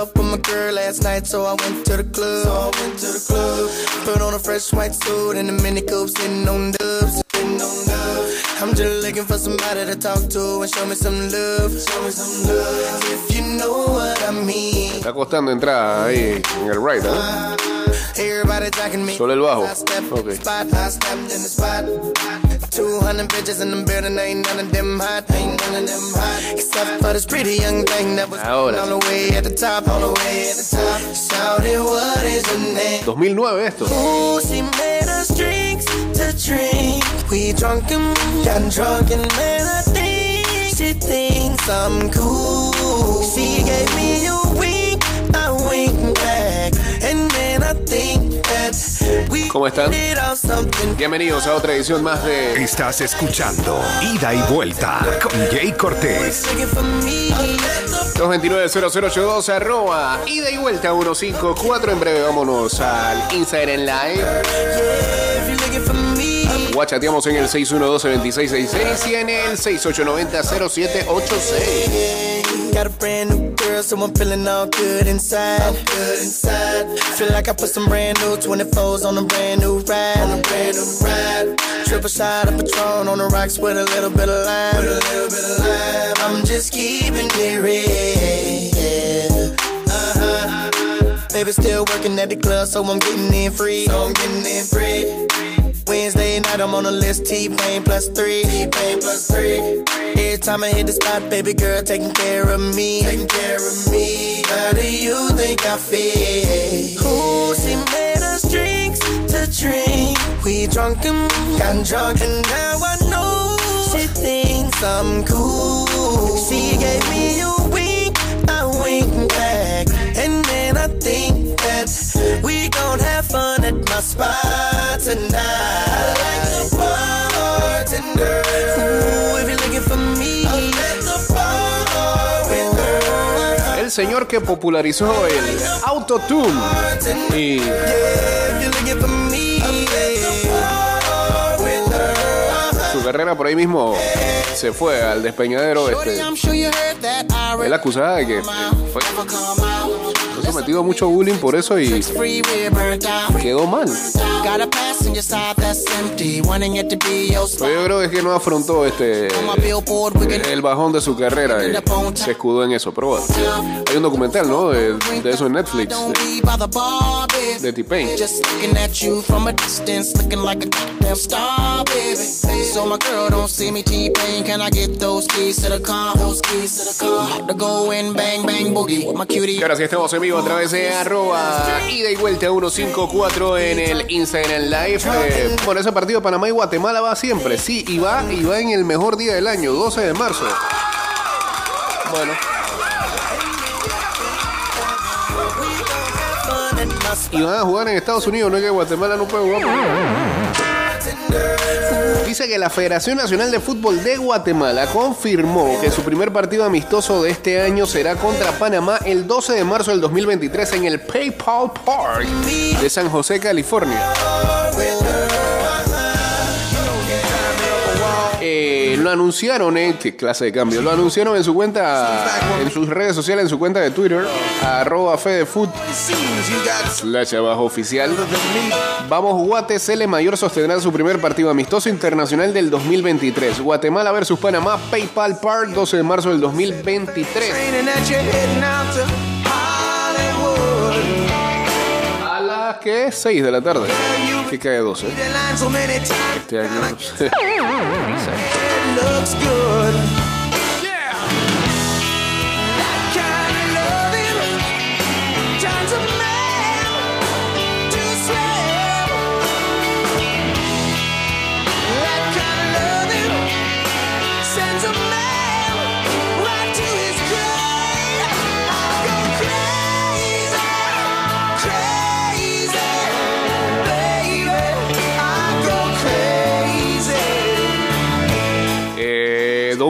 up with my girl last night, so I went to the club. So I went to the club. Put on a fresh white suit and a mini coupe, sitting on dubs. I'm just looking for somebody to talk to and show me some love. Show me some love. If you know what I mean. Está costando entrar ahí en el right, ¿eh? Everybody jacking me. Solo el bajo. I stepped Ok. in the spot, I stepped in the spot. 200 bitches in the building, ain't none of them hot, ain't none of them hot. Except for this pretty young thing that was Ahora. on the way at the top, on the way at the top. Shouted, what is her name? 2009 esto. Ooh, drink. We drunk and got drunk and man, I think she thinks I'm cool. She gave me a wink, I wink back, and then I think that we ¿Cómo están? Bienvenidos a otra edición más de Estás escuchando Ida y Vuelta con Jay Cortés. Looking for me. 229-0082 arroba ida y vuelta 154 en breve vámonos al Instagram Live Guachateamos en el 612-2666 y en el 6890-0786 Got a brand new girl, so I'm feeling all good inside. good inside. Feel like I put some brand new 24s on a brand new ride. On a brand new ride. Triple shot of Patron on the rocks with a little bit of lime. With a little bit of lime. I'm just keeping it real. Uh-huh. Baby still working at the club, so I'm getting in free. So I'm getting in free. Wednesday night, I'm on the list. T-Pain plus three. T-Pain plus three. Every time I hit the spot, baby girl taking care of me. Taking care of me. How do you think I feel? Ooh, she made us drinks to drink. We drunk and got drunk, and now I know she thinks I'm cool. She gave me a wink, I wink back, and then I think gon' have fun at my spot tonight. I like the bartender. Ooh, if you're looking for me, I'm at the bar with her. El señor que popularizó el autotune y Yeah, if you're for me, su carrera por ahí mismo se fue al despeñadero este él acusada de que fue, sometido a mucho bullying por eso y quedó mal pero yo creo que es que no afrontó este el bajón de su carrera y se escudó en eso pero bueno hay un documental ¿no? de, de eso en Netflix de, de T-Pain. Y ahora sí estamos en vivo a través de arroba ida y vuelta 154 en el Instagram Live. Eh, bueno, ese partido Panamá y Guatemala va siempre, sí, y va, y va en el mejor día del año, 12 de marzo. Bueno, y van a jugar en Estados Unidos, no es que Guatemala no puede jugar. Dice que la Federación Nacional de Fútbol de Guatemala confirmó que su primer partido amistoso de este año será contra Panamá el 12 de marzo del 2023 en el PayPal Park de San José, California. Anunciaron, eh, qué clase de cambio, lo anunciaron en su cuenta, en sus redes sociales, en su cuenta de Twitter, arroba fedefood, slash abajo oficial. Vamos, Guate Cele Mayor sostendrá su primer partido amistoso internacional del 2023. Guatemala versus Panamá, PayPal Park, 12 de marzo del 2023. Training that you're heading out to Hollywood. A las que 6 de la tarde. Que cae 12. The line so many times. Este año. looks good.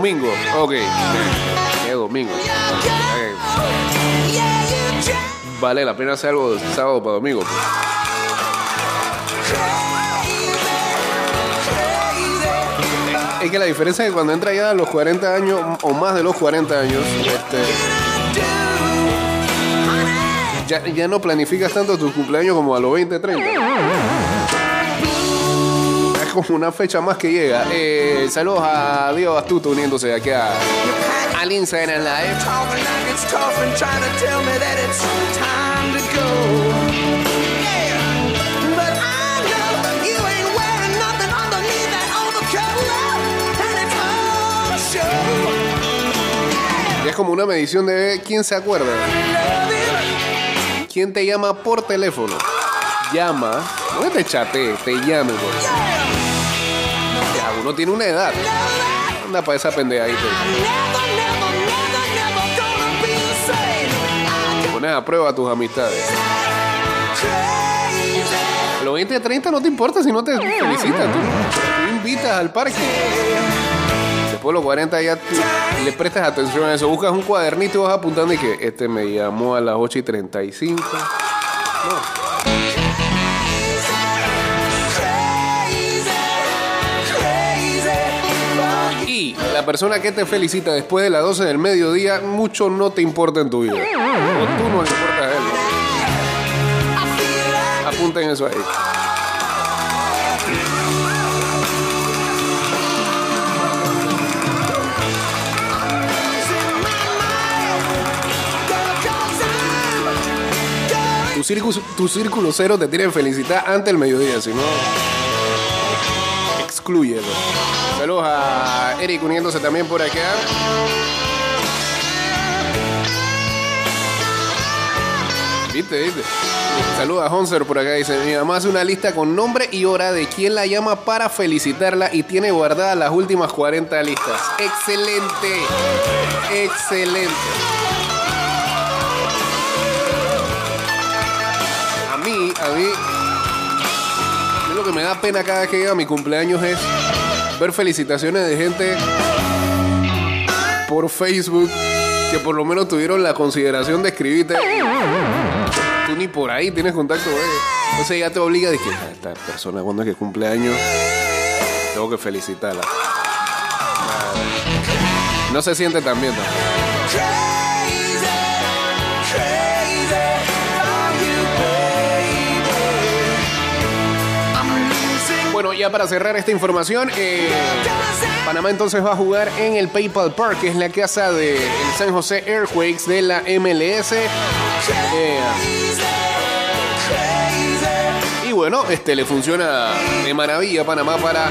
Domingo. Ok. ¿Qué domingo? Vale la pena hacer algo sábado para domingo. Es que la diferencia es que cuando entra ya a los 40 años o más de los 40 años, este, ya, ya no planificas tanto tu cumpleaños como a los 20, 30. Como una fecha más que llega. Eh, saludos a Diego Astuto uniéndose aquí a, al Live. Tough and. Y es como una medición de quién se acuerda. ¿Quién te llama por teléfono? Llama, no te chatee, te llame. por- Ya, uno tiene una edad. Anda para esa pendejadita. Pones a prueba tus amistades. A los 20 30 no te importa si no te felicitan. Tú, invitas al parque. Después de los 40 ya le prestas atención a eso. Buscas un cuadernito y vas apuntando y que este me llamó a las 8 y 35. Y la persona que te felicita después de las 12 del mediodía, mucho no te importa en tu vida. O tú no le importas a él. Apunten eso ahí. Tu círculo, cero te tiene que felicitar antes del mediodía, si no, excluyelo. Saludos a Eric uniéndose también por acá. ¿Viste, viste? Saludos a Honser por acá. Dice, mi mamá hace una lista con nombre y hora de quién la llama para felicitarla y tiene guardadas las últimas 40 listas. Excelente. Excelente. A mí, a mí, lo que me da pena cada que llega mi cumpleaños es ver felicitaciones de gente por Facebook que por lo menos tuvieron la consideración de escribirte. Tú ni por ahí tienes contacto, güey. Entonces ya te obliga a decir, "Ah, esta persona cuando es que cumpleaños, tengo que felicitarla. No se siente tan bien también. Bueno, ya para cerrar esta información, eh, Panamá entonces va a jugar en el PayPal Park, que es la casa del San José Earthquakes de la MLS. Eh, y bueno, este le funciona de maravilla a Panamá para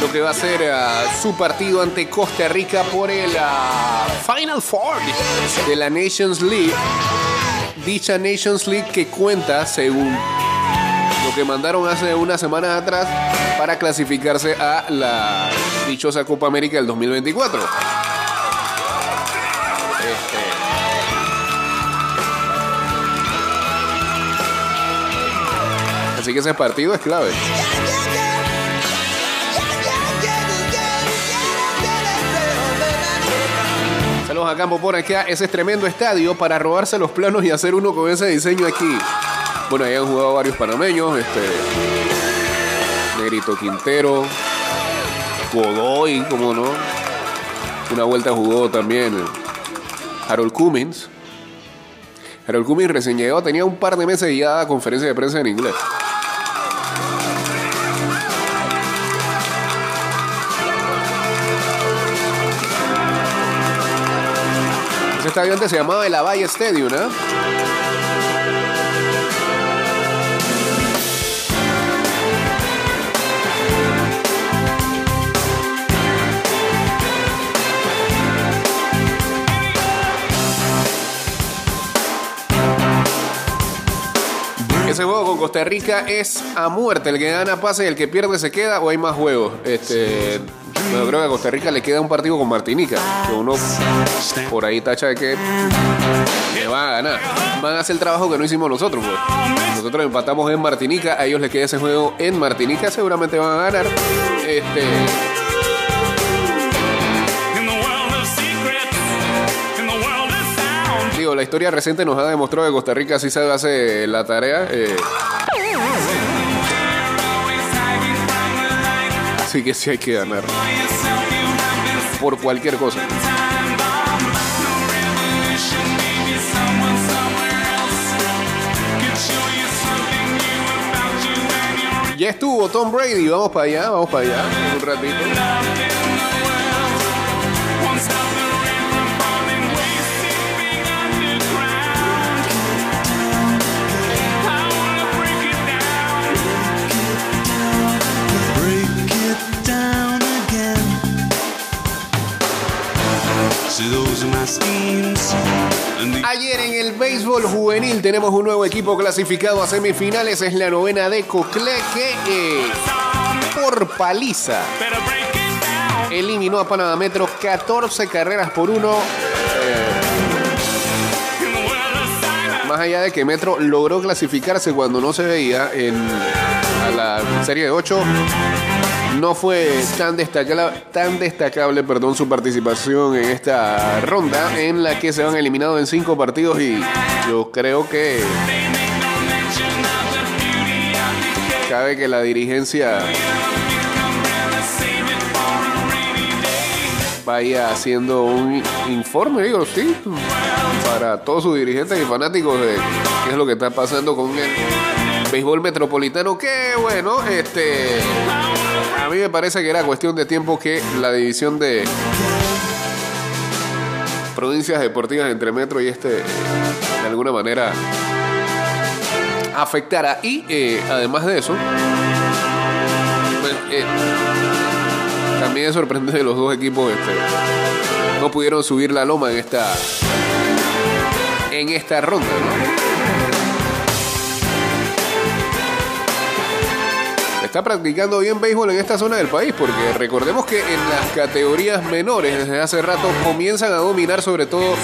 lo que va a ser ah, su partido ante Costa Rica por el ah, Final Four de la Nations League. Dicha Nations League que cuenta, según lo que mandaron hace unas semanas atrás, para clasificarse a la dichosa Copa América del 2024. Este. Así que ese partido es clave. Saludos a Campo por acá. Ese es tremendo estadio para robarse los planos y hacer uno con ese diseño aquí. Bueno, ahí han jugado varios panameños. Este. Negrito Quintero. Godoy, como no. Una vuelta jugó también Harold Cummins. Harold Cummins recién llegado, tenía un par de meses y ya daba conferencia de prensa en inglés. Ese estadio antes se llamaba el Avalle Stadium, ¿eh? Ese juego con Costa Rica es a muerte. El que gana pasa y el que pierde se queda o hay más juegos. Este, bueno, creo que a Costa Rica le queda un partido con Martinica. Que uno por ahí tacha de que van a ganar. Van a hacer el trabajo que no hicimos nosotros. Pues. Nosotros empatamos en Martinica. A ellos les queda ese juego en Martinica. Seguramente van a ganar. Este. La historia reciente nos ha demostrado que Costa Rica sí sabe hacer la tarea. eh. Así que sí hay que ganar. Por cualquier cosa. Ya estuvo Tom Brady, vamos para allá, vamos para allá, un ratito. Ayer en el béisbol juvenil tenemos un nuevo equipo clasificado a semifinales. Es la novena de Cocle que eh, por paliza eliminó a Panamá Metro 14 carreras por uno. Eh, más allá de que Metro logró clasificarse cuando no se veía en a la serie de 8, no fue tan destacable, tan destacable perdón, su participación en esta ronda en la que se van eliminados en cinco partidos y yo creo que cabe que la dirigencia vaya haciendo un informe, digo, sí, para todos sus dirigentes y fanáticos de qué es lo que está pasando con el béisbol metropolitano. Que bueno, este. A mí me parece que era cuestión de tiempo que la división de provincias deportivas entre Metro y este, de alguna manera, afectara. Y eh, además de eso, pues, eh, también es sorprendente que los dos equipos este, no pudieron subir la loma en esta en esta ronda. Está practicando bien béisbol en esta zona del país porque recordemos que en las categorías menores desde hace rato comienzan a dominar sobre todo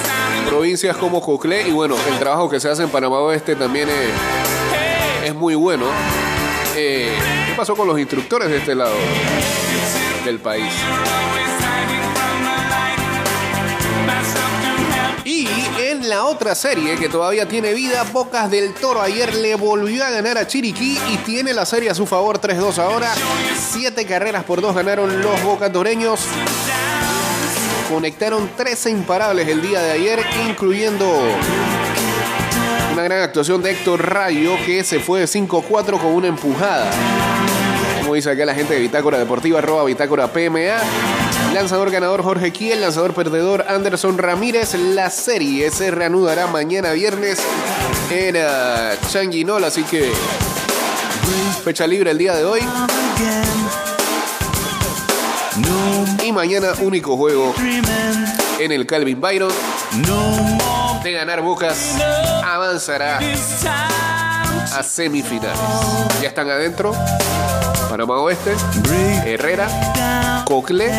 provincias como Coclé y bueno, el trabajo que se hace en Panamá Oeste también es, es muy bueno. Eh, ¿Qué pasó con los instructores de este lado del país? Y en la otra serie que todavía tiene vida, Bocas del Toro ayer le volvió a ganar a Chiriquí y tiene la serie a su favor 3-2 ahora. Siete carreras por dos ganaron los bocatoreños. Conectaron 13 imparables el día de ayer, incluyendo una gran actuación de Héctor Rayo que se fue de 5-4 con una empujada. Como dice acá la gente de Bitácora Deportiva, arroba Bitácora PMA. Lanzador ganador Jorge Kiel, lanzador perdedor Anderson Ramírez. La serie se reanudará mañana viernes en uh, Changuinol, así que fecha libre el día de hoy. Y mañana único juego en el Calvin Byron. De ganar Bocas, avanzará a semifinales. Ya están adentro. Panamá Oeste, Herrera, Cocle.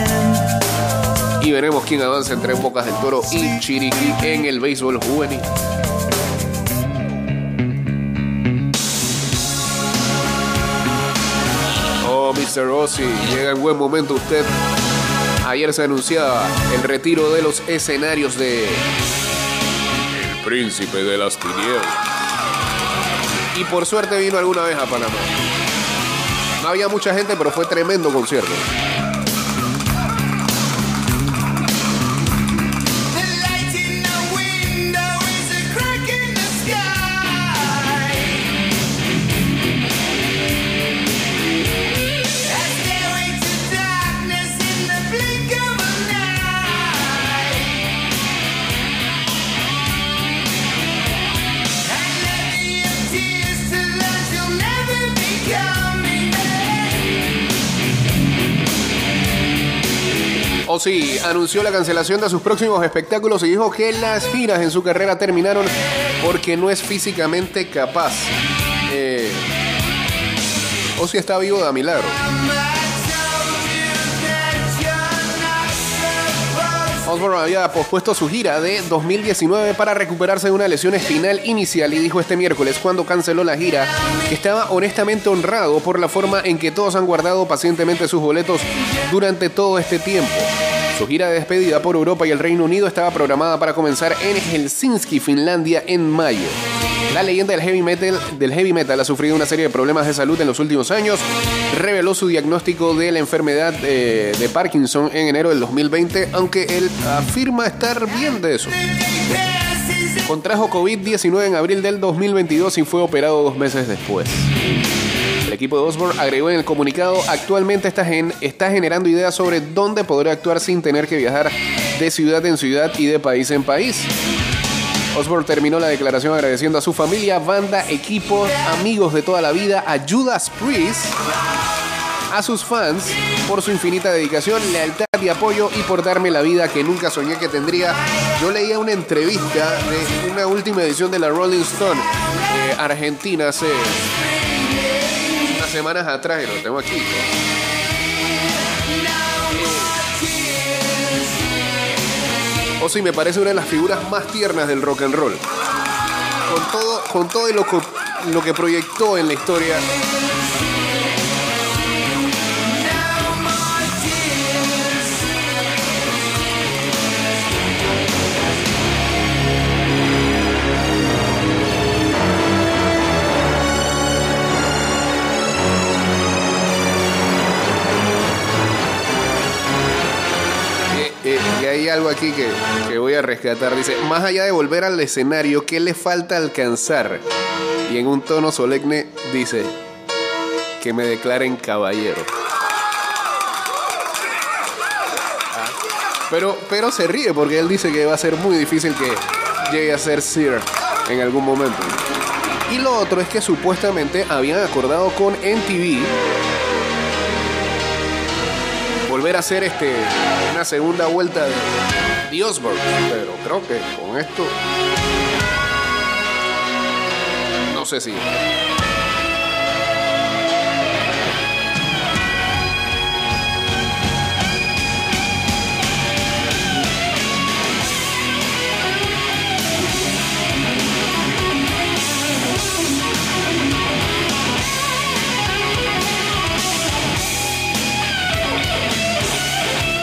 Y veremos quién avanza entre Bocas del Toro y Chiriquí en el béisbol juvenil. Oh, Mr. Rossi, llega en buen momento usted. Ayer se anunciaba el retiro de los escenarios de El Príncipe de las Tinieblas. Y por suerte vino alguna vez a Panamá. No había mucha gente, pero fue tremendo concierto. Ozzy anunció la cancelación de sus próximos espectáculos y dijo que las giras en su carrera terminaron porque no es físicamente capaz. Eh, Ozzy está vivo de milagro. Osborne había pospuesto su gira de 2019 para recuperarse de una lesión espinal inicial y dijo este miércoles cuando canceló la gira que estaba honestamente honrado por la forma en que todos han guardado pacientemente sus boletos durante todo este tiempo. Su gira de despedida por Europa y el Reino Unido estaba programada para comenzar en Helsinki, Finlandia, en mayo. La leyenda del heavy metal, del heavy metal ha sufrido una serie de problemas de salud en los últimos años. Reveló su diagnóstico de la enfermedad eh, de Parkinson en enero del 2020, aunque él afirma estar bien de eso. Contrajo COVID-19 en abril del 2022 y fue operado dos meses después. Equipo de Osborne agregó en el comunicado, actualmente está, gen- está generando ideas sobre dónde podrá actuar sin tener que viajar de ciudad en ciudad y de país en país. Osborne terminó la declaración agradeciendo a su familia, banda, equipo, amigos de toda la vida, a Judas Priest, a sus fans por su infinita dedicación, lealtad y apoyo y por darme la vida que nunca soñé que tendría. Yo leía una entrevista de una última edición de la Rolling Stone eh, Argentina hace semanas atrás y lo tengo aquí. O sí, me parece una de las figuras más tiernas del rock and roll. Con todo, con todo lo, lo que proyectó en la historia hay algo aquí que, que voy a rescatar. Dice, más allá de volver al escenario, ¿qué le falta alcanzar? Y en un tono solemne dice, que me declaren caballero. Pero, pero se ríe porque él dice que va a ser muy difícil que llegue a ser Sir en algún momento. Y lo otro es que supuestamente habían acordado con NTV volver a hacer este una segunda vuelta de Osborne. Pero creo que con esto no sé si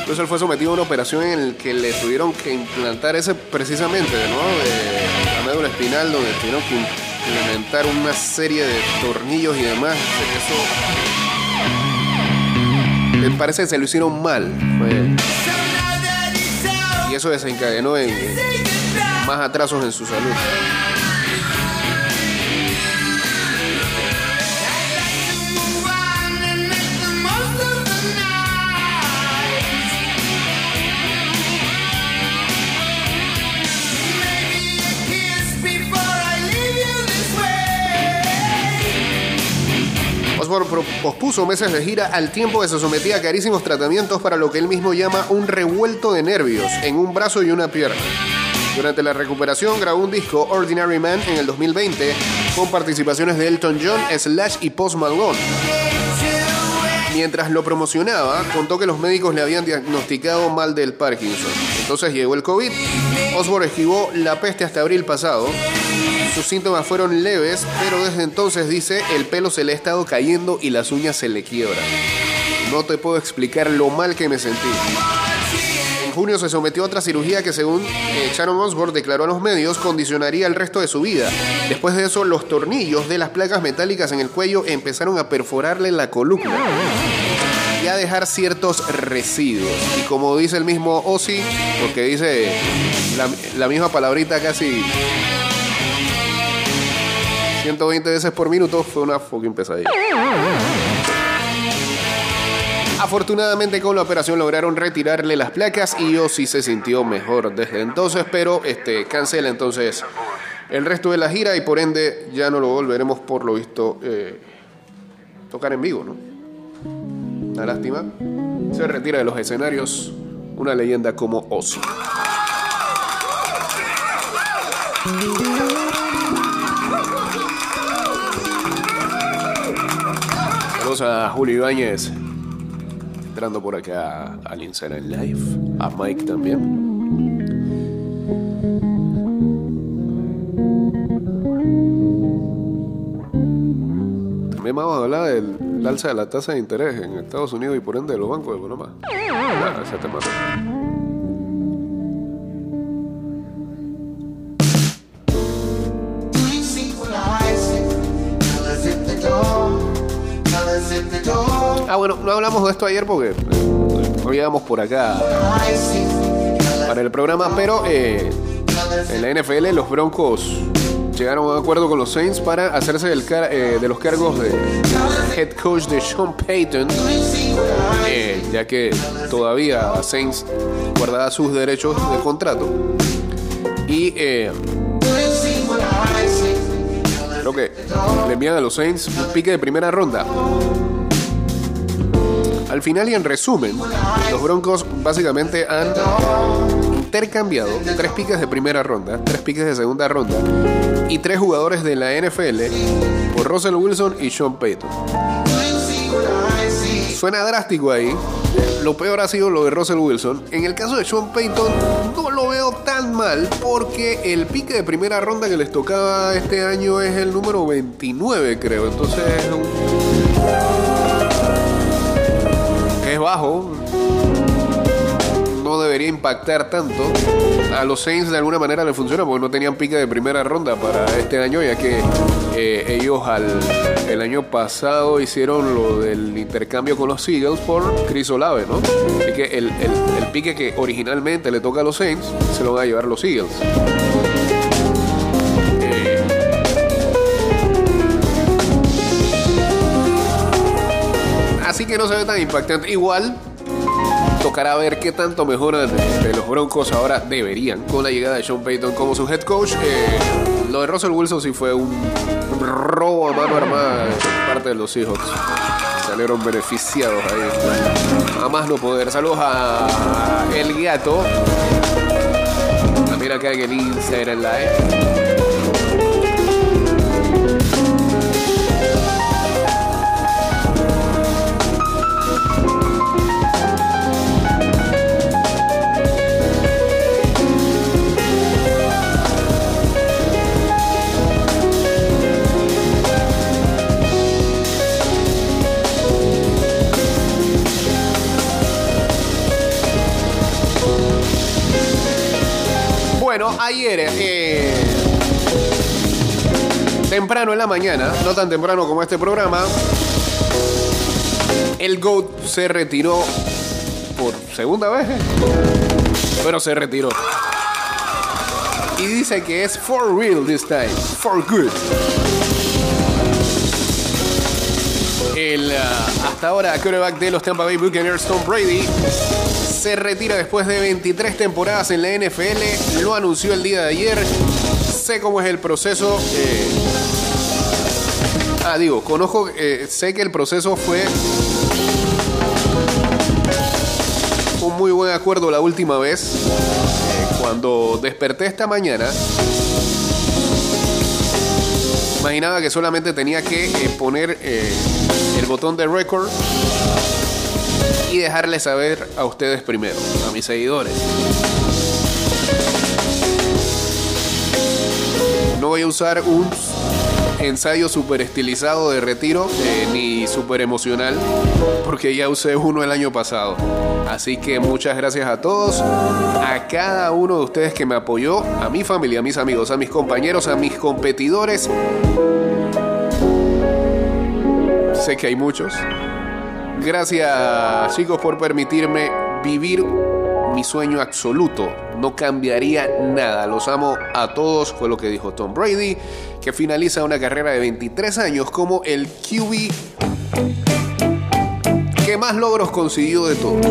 Entonces él fue sometido a una operación en la que le tuvieron que implantar ese precisamente, ¿no? De la médula espinal, donde tuvieron que implementar una serie de tornillos y demás. Eso me parece que se lo hicieron mal. Y eso desencadenó en más atrasos en su salud. Osborne pospuso meses de gira al tiempo que se sometía a carísimos tratamientos para lo que él mismo llama un revuelto de nervios en un brazo y una pierna. Durante la recuperación grabó un disco, Ordinary Man, en el 2020, con participaciones de Elton John, Slash y Post Malone. Mientras lo promocionaba, contó que los médicos le habían diagnosticado mal del Parkinson. Entonces llegó el COVID. Osborne esquivó la peste hasta abril pasado. Sus síntomas fueron leves, pero desde entonces dice el pelo se le ha estado cayendo y las uñas se le quiebran. No te puedo explicar lo mal que me sentí. Junio se sometió a otra cirugía que según eh, Sharon Osbourne declaró a los medios condicionaría el resto de su vida. Después de eso los tornillos de las placas metálicas en el cuello empezaron a perforarle la columna y a dejar ciertos residuos. Y como dice el mismo Ozzy, porque dice la, la misma palabrita casi 120 veces por minuto, fue una fucking pesadilla. Afortunadamente con la operación lograron retirarle las placas y Ozzy se sintió mejor desde entonces, pero este, cancela entonces el resto de la gira y por ende ya no lo volveremos por lo visto eh, tocar en vivo, ¿no? Una lástima. Se retira de los escenarios una leyenda como Ozzy. Saludos a Julio Ibáñez. Entrando por acá al Instagram Live. A Mike también. También vamos a hablar del alza de la tasa de interés en Estados Unidos y por ende de los bancos de Panamá. Ah, ese tema bueno, no hablamos de esto ayer porque eh, no llegamos por acá para el programa, pero eh, en la NFL los Broncos llegaron a un acuerdo con los Saints para hacerse eh, de los cargos de head coach de Sean Payton, eh, ya que todavía Saints guardaba sus derechos de contrato. Y eh, creo que le envían a los Saints un pique de primera ronda. Al final y en resumen, los Broncos básicamente han intercambiado tres piques de primera ronda, tres piques de segunda ronda y tres jugadores de la NFL por Russell Wilson y Sean Payton. Suena drástico ahí. Lo peor ha sido lo de Russell Wilson. En el caso de Sean Payton, no lo veo tan mal porque el pique de primera ronda que les tocaba este año es el número 29, creo. Entonces es un- bajo. No debería impactar tanto. A los Saints de alguna manera le funciona porque no tenían pique de primera ronda para este año, ya que eh, ellos al, el año pasado hicieron lo del intercambio con los Eagles por Chris Olave, ¿no? Así que el, el- pique que originalmente le toca a los Saints se lo van a llevar los Eagles. Así que no se ve tan impactante. Igual tocará ver qué tanto mejoran de los Broncos ahora deberían con la llegada de Sean Payton como su head coach. Eh, lo de Russell Wilson sí fue un robo a mano armada de parte de los Seahawks. Salieron beneficiados ahí. A más no poder. Saludos a El Gato. También acá en el Instagram Live. Bueno, ayer, eh, temprano en la mañana, no tan temprano como este programa, el GOAT se retiró por segunda vez, pero se retiró. Y dice que es for real this time, for good. El ah, hasta ahora quarterback de los Tampa Bay Buccaneers, Tom Brady, se retira después de 23 temporadas en la NFL. Lo anunció el día de ayer. Sé cómo es el proceso. eh, Ah, digo, conozco, eh, sé que el proceso fue un muy buen acuerdo la última vez. eh, cuando desperté esta mañana, imaginaba que solamente tenía que eh, poner el botón de record y dejarles saber a ustedes primero, a mis seguidores. No voy a usar un ensayo super estilizado de retiro eh, ni super emocional porque ya usé uno el año pasado. Así que muchas gracias a todos, a cada uno de ustedes que me apoyó, a mi familia, a mis amigos, a mis compañeros, a mis competidores. Sé que hay muchos. Gracias chicos por permitirme vivir mi sueño absoluto. No cambiaría nada. Los amo a todos. Fue lo que dijo Tom Brady, que finaliza una carrera de 23 años como el QB que más logros consiguió de todos.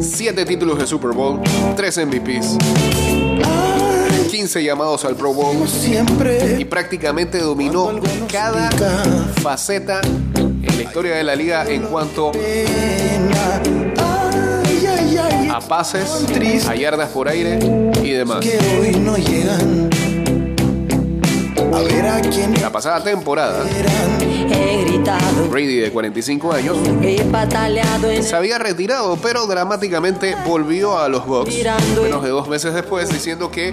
Siete títulos de Super Bowl, tres MVPs, 15 llamados al Pro Bowl y prácticamente dominó cada faceta en la historia de la liga en cuanto pena. Ay, ay, ay, a pases, a yardas por aire y demás. que hoy no llegan. A ver a quién La pasada temporada, eran. He gritado, Brady de 45 años he pataleado en se había retirado, pero dramáticamente volvió a los Bucks menos de dos meses después, diciendo que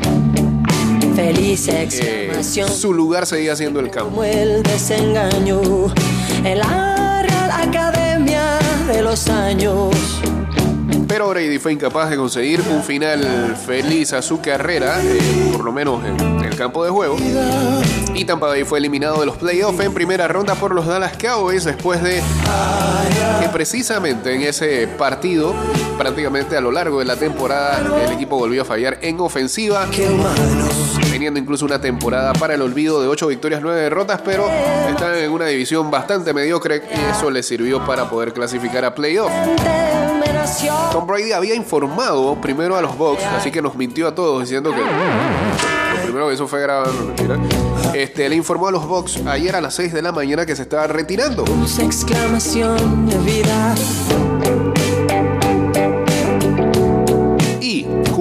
feliz eh, exclamación. su lugar seguía siendo el campo. Como el desengaño en la Real Academia de los años. pero Brady fue incapaz de conseguir un final feliz a su carrera, eh, por lo menos en el campo de juego. Y Tampa Bay fue eliminado de los playoffs en primera ronda por los Dallas Cowboys después de que precisamente en ese partido, prácticamente a lo largo de la temporada, el equipo volvió a fallar en ofensiva, teniendo incluso una temporada para el olvido de 8 victorias, 9 derrotas, pero están en una división bastante mediocre y eso les sirvió para poder clasificar a playoffs. Tom Brady había informado primero a los Bucks, así que nos mintió a todos diciendo que lo primero que hizo fue grabar. Este, le informó a los Bucks ayer a las 6 de la mañana que se estaba retirando.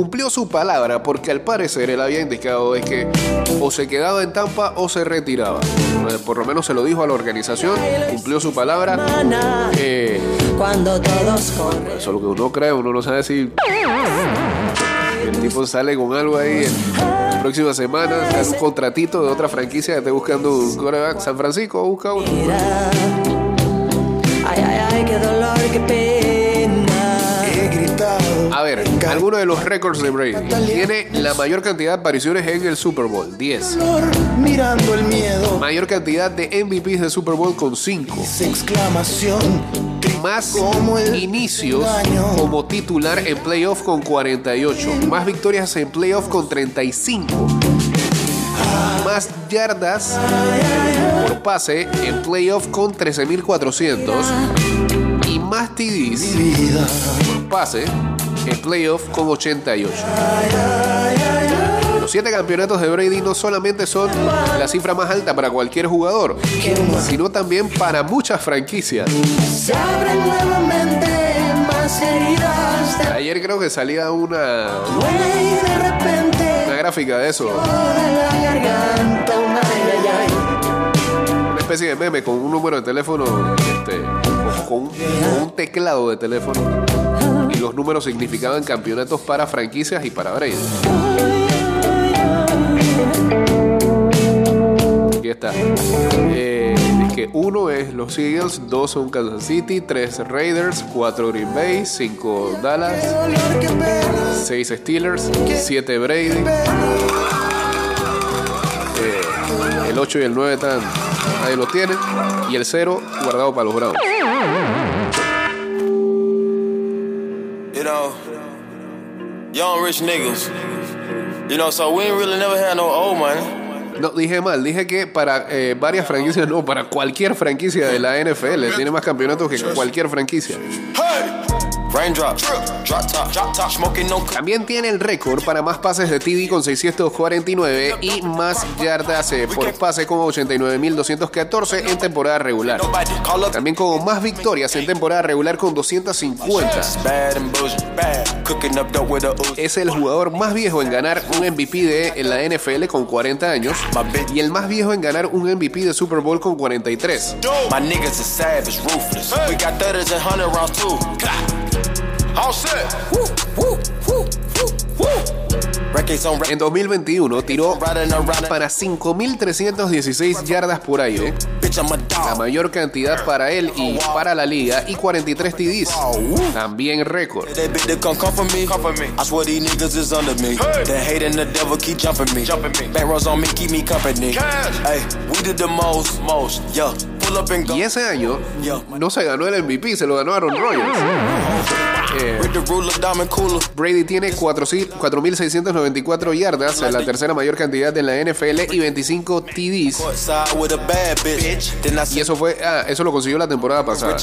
Cumplió su palabra porque al parecer él había indicado de que o se quedaba en Tampa o se retiraba. Eh, Por lo menos se lo dijo a la organización, cumplió su palabra. Eh, Cuando todos corren. eso es lo que uno cree, uno no sabe si el tipo sale con algo ahí en la próxima semana, un contratito de otra franquicia que esté buscando un quarterback. San Francisco busca uno. Ay, ay, ay, qué dolor, qué algunos de los récords de Brady. Tiene la mayor cantidad de apariciones en el Super Bowl, 10. dolor, Mirando el miedo. Mayor cantidad de MVPs de Super Bowl con 5. Esa exclamación. Más Como inicios como titular en playoff con 48. Más victorias en playoff con 35. Más yardas por pase en playoff con 13.400. Y más TDs por pase en playoff con 88. Los siete campeonatos de Brady no solamente son la cifra más alta para cualquier jugador, sino también para muchas franquicias. Ayer creo que salía una, una gráfica de eso, una especie de meme con un número de teléfono, este, con un teclado de teléfono. Los números significaban campeonatos para franquicias y para Brady. Aquí está. Eh, que uno es los Eagles, dos son Kansas City, tres Raiders, cuatro Green Bay, cinco Dallas, seis Steelers, siete Brady. Eh, el 8 y el 9 están, nadie los tiene. Y el 0 guardado para los Browns. Know, young rich niggas. You know, so we ain't really never had no old money. No, dije mal, dije que para eh, varias franquicias, no, para cualquier franquicia de la NFL. Tiene más campeonatos que cualquier franquicia. Hey! También tiene el récord para más pases de TD con 649 y más yardas eh, por pase con 89.214 en temporada regular. También con más victorias en temporada regular con 250. bad and bullshit, bad. Cooking up dope with a ooze. Es el jugador más viejo en ganar un MVP de en la NFL con 40 años y el más viejo en ganar un MVP de Super Bowl con 43. All set. Woo, woo, woo, woo, woo. Records on En 2021 tiró para 5.316 yardas por aire, la mayor cantidad para él y para la liga, y 43 TDs, también récord. Y ese año no se ganó el MVP, se lo ganó Aaron Rodgers. Eh. Brady tiene 4.694 yardas, la tercera mayor cantidad de la NFL, y 25 TDs. Y eso fue, ah, eso lo consiguió la temporada pasada.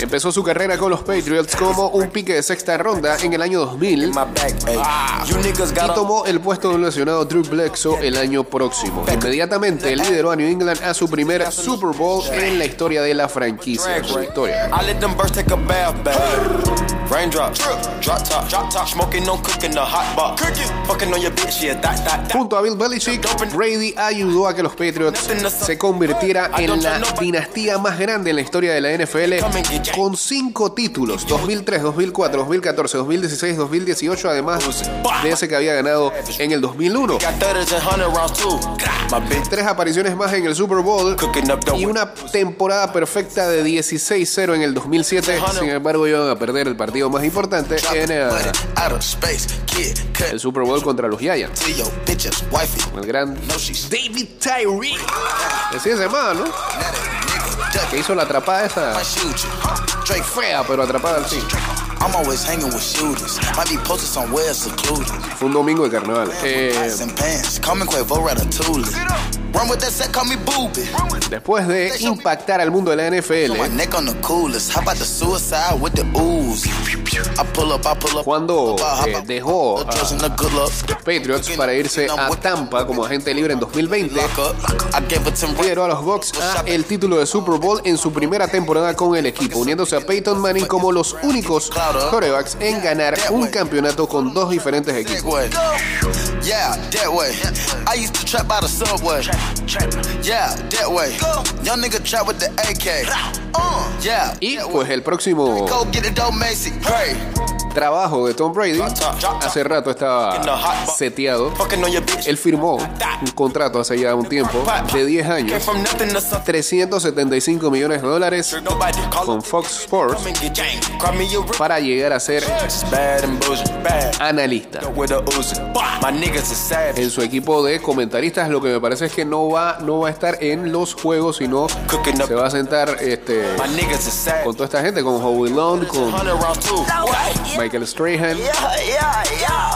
Empezó su carrera con los Patriots como un pique de sexta ronda en el año 2000 in my back. Hey, you niggas y tomó el puesto de un lesionado Drew Bledsoe el año próximo. Inmediatamente lideró a New England a su primer Super Bowl en la historia de la franquicia. Su historia. I let them birds take a bath, bath. Raindrop, drop top, drop top, smoking, no cooking, the hot box. Fucking on your bitch, yeah, that, that, that. Junto a Bill Belichick, Brady ayudó a que los Patriots se convirtiera en la dinastía más grande en la historia de la NFL con cinco títulos, 2003, 2004, 2014, 2016, 2018, además de ese que había ganado en el 2001. Got 30s and 100 rounds too. My bitch Tres apariciones más en el Super Bowl y una temporada perfecta de 16-0 en el 2007. Sin embargo, iban a perder el partido más importante en el Super Bowl contra los Giants. El gran David Tyree. Así se llamaba, ¿no? Que hizo la atrapada esa fea, pero atrapada al fin. I'm always hanging with shooters. Might be posted somewhere secluded. Fue un domingo de carnaval. Eh, después de impactar al mundo de la NFL, up. cuando eh, up. dejó a. Patriots para irse a Tampa como agente libre en 2020, Lock up. I gave it 10 racks. lideró a los Bucks a el título de Super Bowl en su primera temporada con el equipo, uniéndose a Peyton Manning como los únicos corebacks en ganar un campeonato con dos diferentes equipos. way. Yeah, that way. I used to trap by the subway. Yeah, that way. Young nigga trap with the AK. Uh, yeah. Y pues el próximo Trabajo de Tom Brady hace rato estaba seteado. Él firmó un contrato hace ya un tiempo de 10 Came años, from nothing to something. 375 millones de dólares con Fox Sports para llegar a ser analista. En su equipo de comentaristas, lo que me parece es que no va, no va a estar en los juegos, sino se va a sentar este, con toda esta gente, con Howie Long, con 100 rounds too. Michael Strahan. Yeah, yeah, yeah.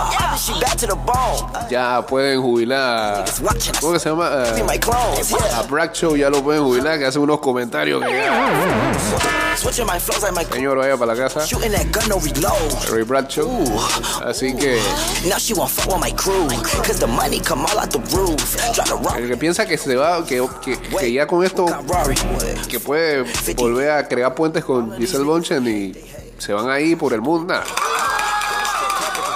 Ya pueden jubilar. ¿Cómo que se llama? Yeah. a Bradshaw ya lo pueden jubilar, que hace unos comentarios que señor, vaya para la casa. Ray Bradshaw. Así que el que piensa que se va, que, que, que ya con esto, que puede volver a crear puentes con Giselle Bonchen y se van ahí por el mundo, nada.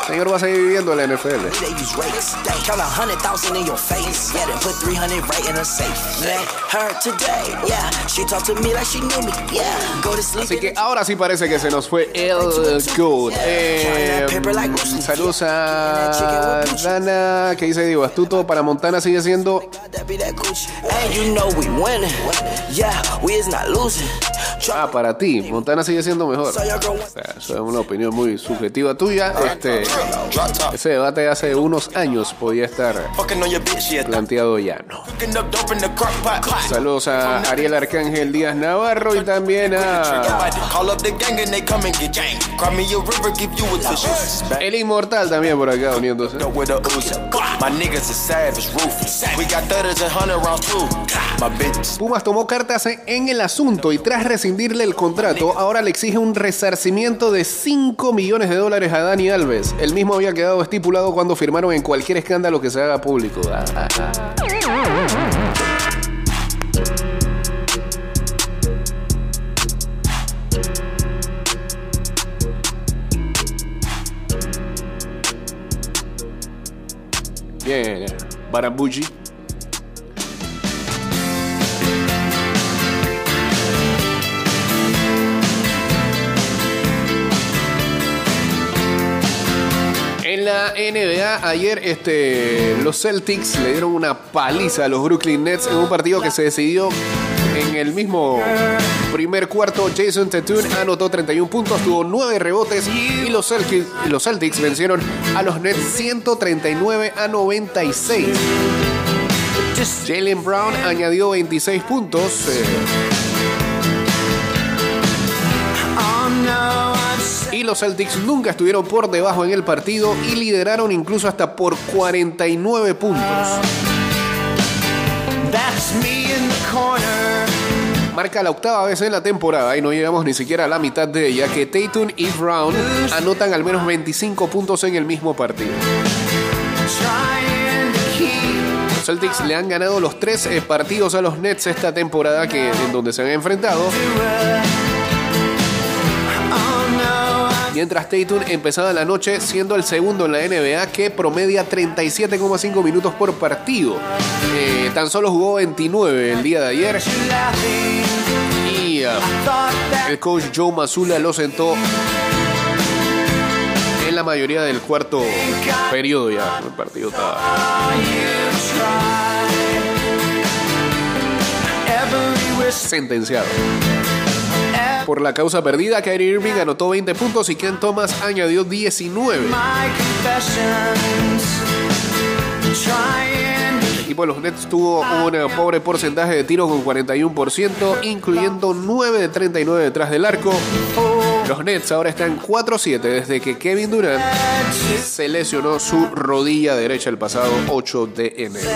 Señor va a seguir viviendo en la NFL. They use rakes. They count a hundred thousand in your face. Yeah, then put 300 right in her safe. Met her today. Yeah, she talked to me like she knew me. Yeah, go to sleep. Así que ahora sí parece que se nos fue el good. Eh, saludos a Dana, que dice Diego Astuto para Montana sigue siendo ah para ti. Montana sigue siendo mejor. O sea, eso es una opinión muy subjetiva tuya. Este, ese debate hace unos años podía estar planteado ya, ¿no? Saludos a Ariel Arcángel Díaz Navarro y también a El Inmortal también por acá uniéndose. Pumas tomó cartas en el asunto y tras rescindirle el contrato, ahora le exige un resarcimiento de 5 millones de dólares a Dani Alves. El mismo había quedado estipulado cuando firmaron en cualquier escándalo que se haga público. Ah, ah, ah. Bien, Barambuji. La NBA, ayer este, los Celtics le dieron una paliza a los Brooklyn Nets en un partido que se decidió en el mismo primer cuarto. Jason Tatum anotó 31 puntos, tuvo 9 rebotes y los Celtics, vencieron a los Nets 139 a 96. Jalen Brown añadió 26 puntos. eh, y los Celtics nunca estuvieron por debajo en el partido y lideraron incluso hasta por 49 puntos. Marca la octava vez en la temporada y no llegamos ni siquiera a la mitad de ella que Tatum y Brown anotan al menos 25 puntos en el mismo partido. Los Celtics le han ganado los tres eh, partidos a los Nets esta temporada que, en donde se han enfrentado. Mientras Tatum empezaba la noche siendo el segundo en la NBA que promedia 37,5 minutos por partido. Eh, tan solo jugó 29 el día de ayer. Y ah, el coach Joe Mazzulla lo sentó en la mayoría del cuarto periodo ya. El partido estaba sentenciado. Por la causa perdida. Kyrie Irving anotó 20 puntos y Ken Thomas añadió 19. My confessions. Trying El equipo de los Nets tuvo un pobre porcentaje de tiro con 41%, incluyendo 9 de 39 detrás del arco. Los Nets ahora están 4-7 desde que Kevin Durant se lesionó su rodilla derecha el pasado 8 de enero.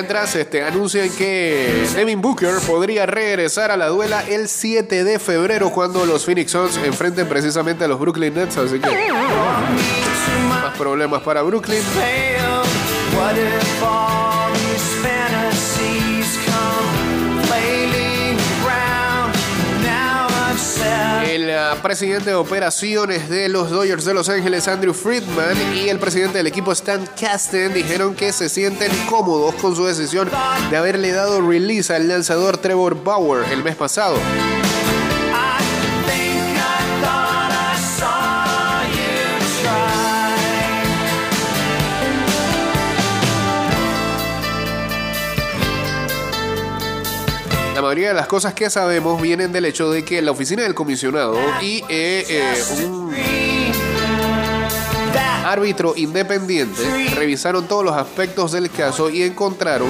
Mientras este, anuncian que Devin Booker podría regresar a la duela el 7 de febrero cuando los Phoenix Suns enfrenten precisamente a los Brooklyn Nets, así que más problemas para Brooklyn. El presidente de operaciones de los Dodgers de Los Ángeles, Andrew Friedman, y el presidente del equipo, Stan Kasten, dijeron que se sienten cómodos con su decisión de haberle dado release al lanzador Trevor Bauer el mes pasado. La mayoría de las cosas que sabemos vienen del hecho de que la oficina del comisionado y eh, eh, un árbitro independiente revisaron todos los aspectos del caso y encontraron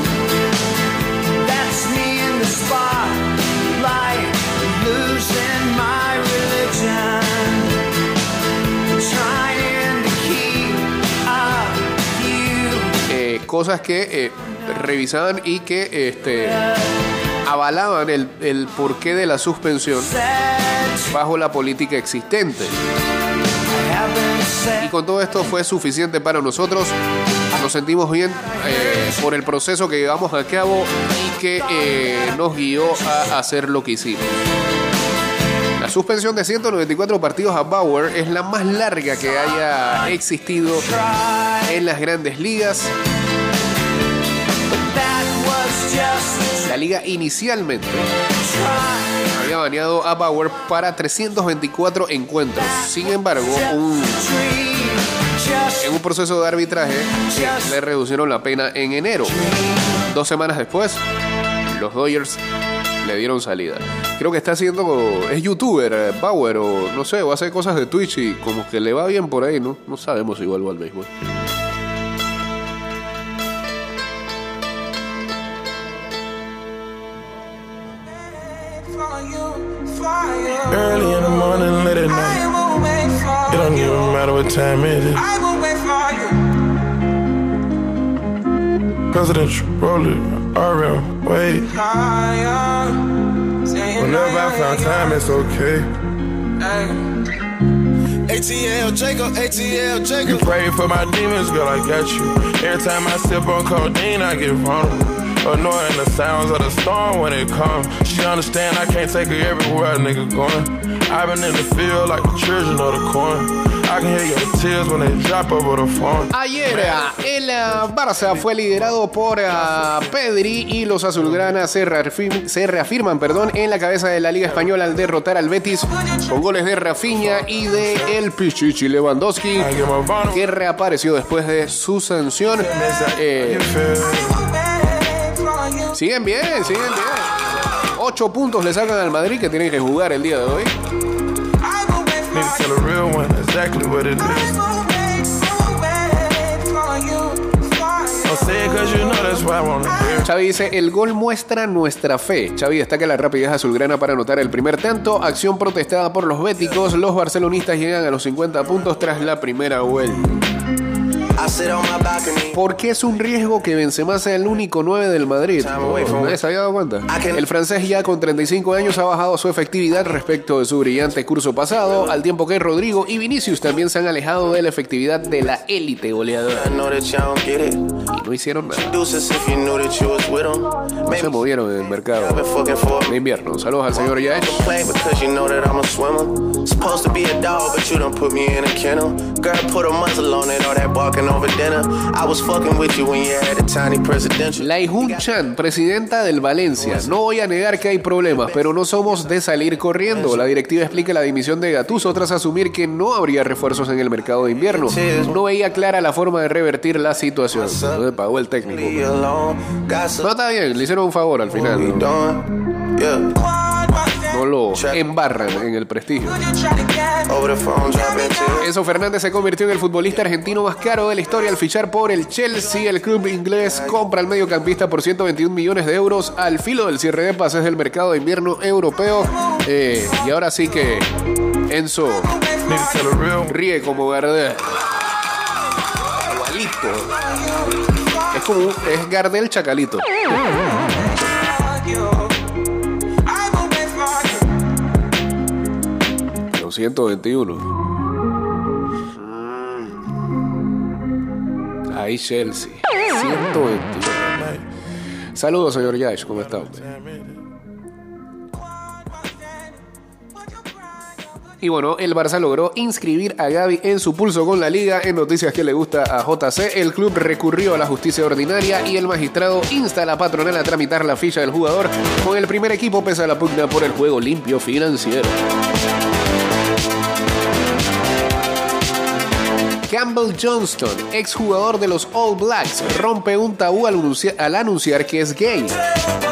eh, cosas que revisaban y que este, avalaban el, el porqué de la suspensión bajo la política existente. Y con todo esto fue suficiente para nosotros. Nos sentimos bien eh, por el proceso que llevamos a cabo y que eh, nos guió a hacer lo que hicimos. La suspensión de 194 partidos a Bauer es la más larga que haya existido en las grandes ligas. La liga inicialmente había baneado a Bauer para 324 encuentros. Sin embargo, en un proceso de arbitraje le reducieron la pena en enero. Dos semanas después, los Dodgers le dieron salida. Creo que está haciendo, es youtuber, eh, Bauer, o no sé, o hace cosas de Twitch y como que le va bien por ahí, ¿no? No sabemos si vuelvo al béisbol. Early in the morning, late at night. It don't even matter what time it is. Presidential roller, RM, wait. Whenever I found time, it's okay. ATL Jacob, ATL Jacob. You pray for my demons, girl, I got you. Every time I sip on codeine, I get vulnerable. Annoying the sounds of the storm when it comes. She understand I can't take her everywhere a nigga going. I've been in the field like the children of the corn. Ayer el Barça fue liderado por ah, Pedri y los azulgranas se, reafirm- se reafirman perdón, en la cabeza de la Liga Española al derrotar al Betis con goles de Rafinha y de El Pichichi Lewandowski que reapareció después de su sanción. Eh? Siguen bien, siguen bien. Ocho puntos le sacan al Madrid que tienen que jugar el día de hoy. Xavi dice, el gol muestra nuestra fe. Xavi destaca la rapidez azulgrana para anotar el primer tanto. Acción protestada por los béticos. Los barcelonistas llegan a los 50 puntos tras la primera vuelta. I sit on my balcony. ¿Por qué es un riesgo que Benzema sea el único 9 del Madrid? Oh, ¿Nadie se había dado cuenta? El francés ya con 35 años ha bajado su efectividad respecto de su brillante curso pasado, al tiempo que Rodrigo y Vinicius también se han alejado de la efectividad de la élite goleadora. Y no hicieron nada. 'em. No se movieron en el mercado for de invierno. Saludos al señor Yaech. Over dinner. I was fucking with you when you had a tiny presidential. Lai Hun Chan, presidenta del Valencia. No voy a negar que hay problemas, pero no somos de salir corriendo. La directiva explica la dimisión de Gattuso tras asumir que no habría refuerzos en el mercado de invierno. No veía clara la forma de revertir la situación. No le pagó el técnico. No está bien, le hicieron un favor al final. Lo embarran en el prestigio. Enzo Fernández se convirtió en el futbolista argentino más caro de la historia al fichar por el Chelsea. El club inglés compra al mediocampista por 121 millones de euros al filo del cierre de pases del mercado de invierno europeo. Eh, y ahora sí que Enzo ríe como Gardel. Igualito. Es como es Gardel Chacalito. 121. Ahí Chelsea. 121. Saludos, señor Yash. ¿Cómo está? hombre? Y bueno, el Barça logró inscribir a Gaby en su pulso con la liga. En noticias que le gusta a JC, el club recurrió a la justicia ordinaria y el magistrado insta a la patronal a tramitar la ficha del jugador con el primer equipo pese la pugna por el juego limpio financiero. Campbell Johnston, exjugador de los All Blacks, rompe un tabú al, anuncia- al anunciar que es gay.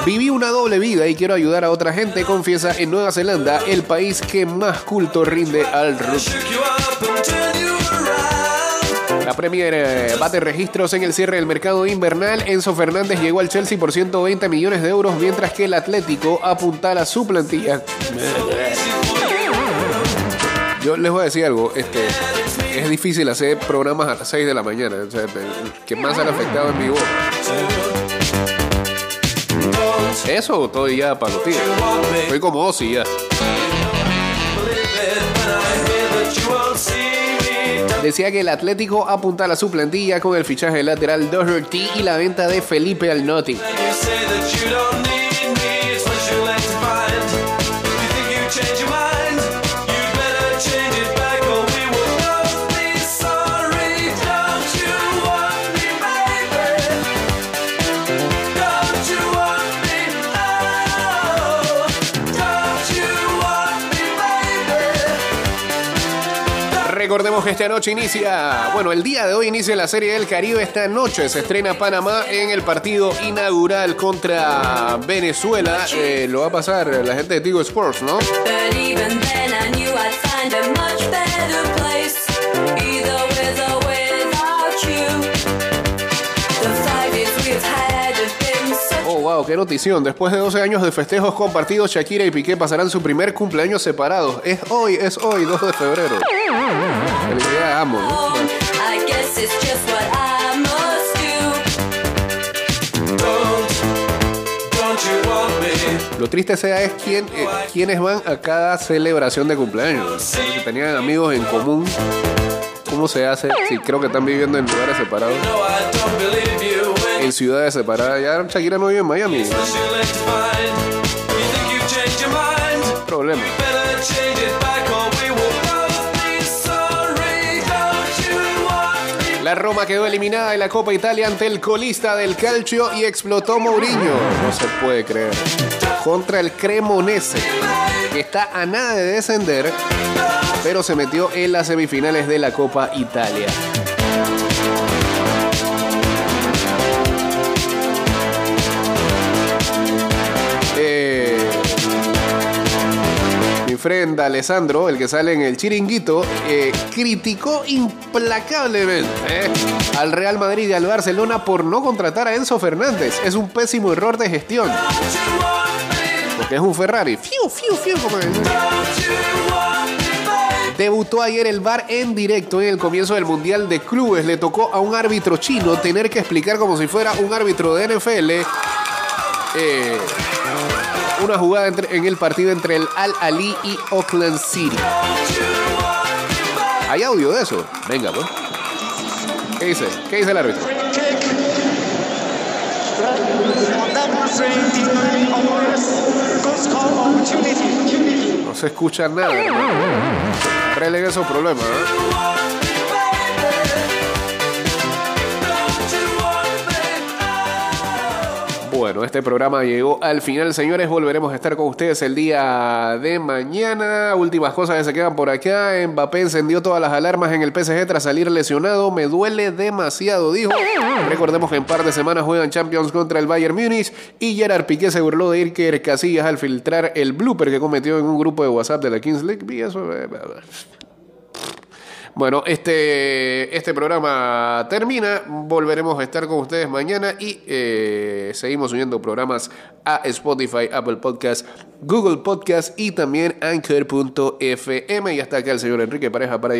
Viví una doble vida y quiero ayudar a otra gente, confiesa en Nueva Zelanda, el país que más culto rinde al rugby. La Premier eh, bate registros en el cierre del mercado invernal. Enzo Fernández llegó al Chelsea por 120 millones de euros, mientras que el Atlético apuntala su plantilla. Yo les voy a decir algo, este, es difícil hacer programas a las 6 de la mañana. Que más han afectado en mi voz. Eso estoy ya para los tigres. Estoy como Ozzy ya. Decía que el Atlético apuntala su plantilla con el fichaje lateral Doherty y la venta de Felipe al. Recordemos que esta noche inicia, bueno, el día de hoy inicia la Serie del Caribe. Esta noche se estrena Panamá en el partido inaugural contra Venezuela. Eh, lo va a pasar la gente de Tigo Sports, ¿no? Wow, qué notición. Después de 12 años de festejos compartidos, Shakira y Piqué pasarán su primer cumpleaños separados. Es hoy, es hoy, 2 de febrero. Felicidades, amo. do. Lo triste sea es quién, eh, quiénes van a cada celebración de cumpleaños. Si tenían amigos en común, ¿cómo se hace? Si creo que están viviendo en lugares separados, en ciudades separadas. Ya Shakira no vive en Miami. Problema. La Roma quedó eliminada de la Copa Italia ante el colista del calcio y explotó Mourinho. No se puede creer. Contra el Cremonese, que está a nada de descender, pero se metió en las semifinales de la Copa Italia. Mi friend Alessandro, el que sale en el chiringuito, eh, criticó implacablemente eh, al Real Madrid y al Barcelona por no contratar a Enzo Fernández. Es un pésimo error de gestión. Porque es un Ferrari. Fiu, fiu, fiu, como. Debutó ayer el VAR en directo en el comienzo del Mundial de Clubes. Le tocó a un árbitro chino tener que explicar como si fuera un árbitro de NFL eh, una jugada en el partido entre el Al Ali y Oakland City. ¿Hay audio de eso? Venga, pues. ¿Qué dice? ¿Qué dice el árbitro? No se escucha nada. Arreglen esos problemas. ¿eh? Bueno, este programa llegó al final, señores. Volveremos a estar con ustedes el día de mañana. Últimas cosas que se quedan por acá. Mbappé encendió todas las alarmas en el PSG tras salir lesionado. Me duele demasiado, dijo. Recordemos que en par de semanas juegan Champions contra el Bayern Múnich. Y Gerard Piqué se burló de Iker Casillas al filtrar el blooper que cometió en un grupo de WhatsApp de la Kings League. Y eso. Bueno, este, este programa termina. Volveremos a estar con ustedes mañana y eh, seguimos subiendo programas a Spotify, Apple Podcast, Google Podcast y también Anchor.fm. Y hasta acá el señor Enrique Pareja para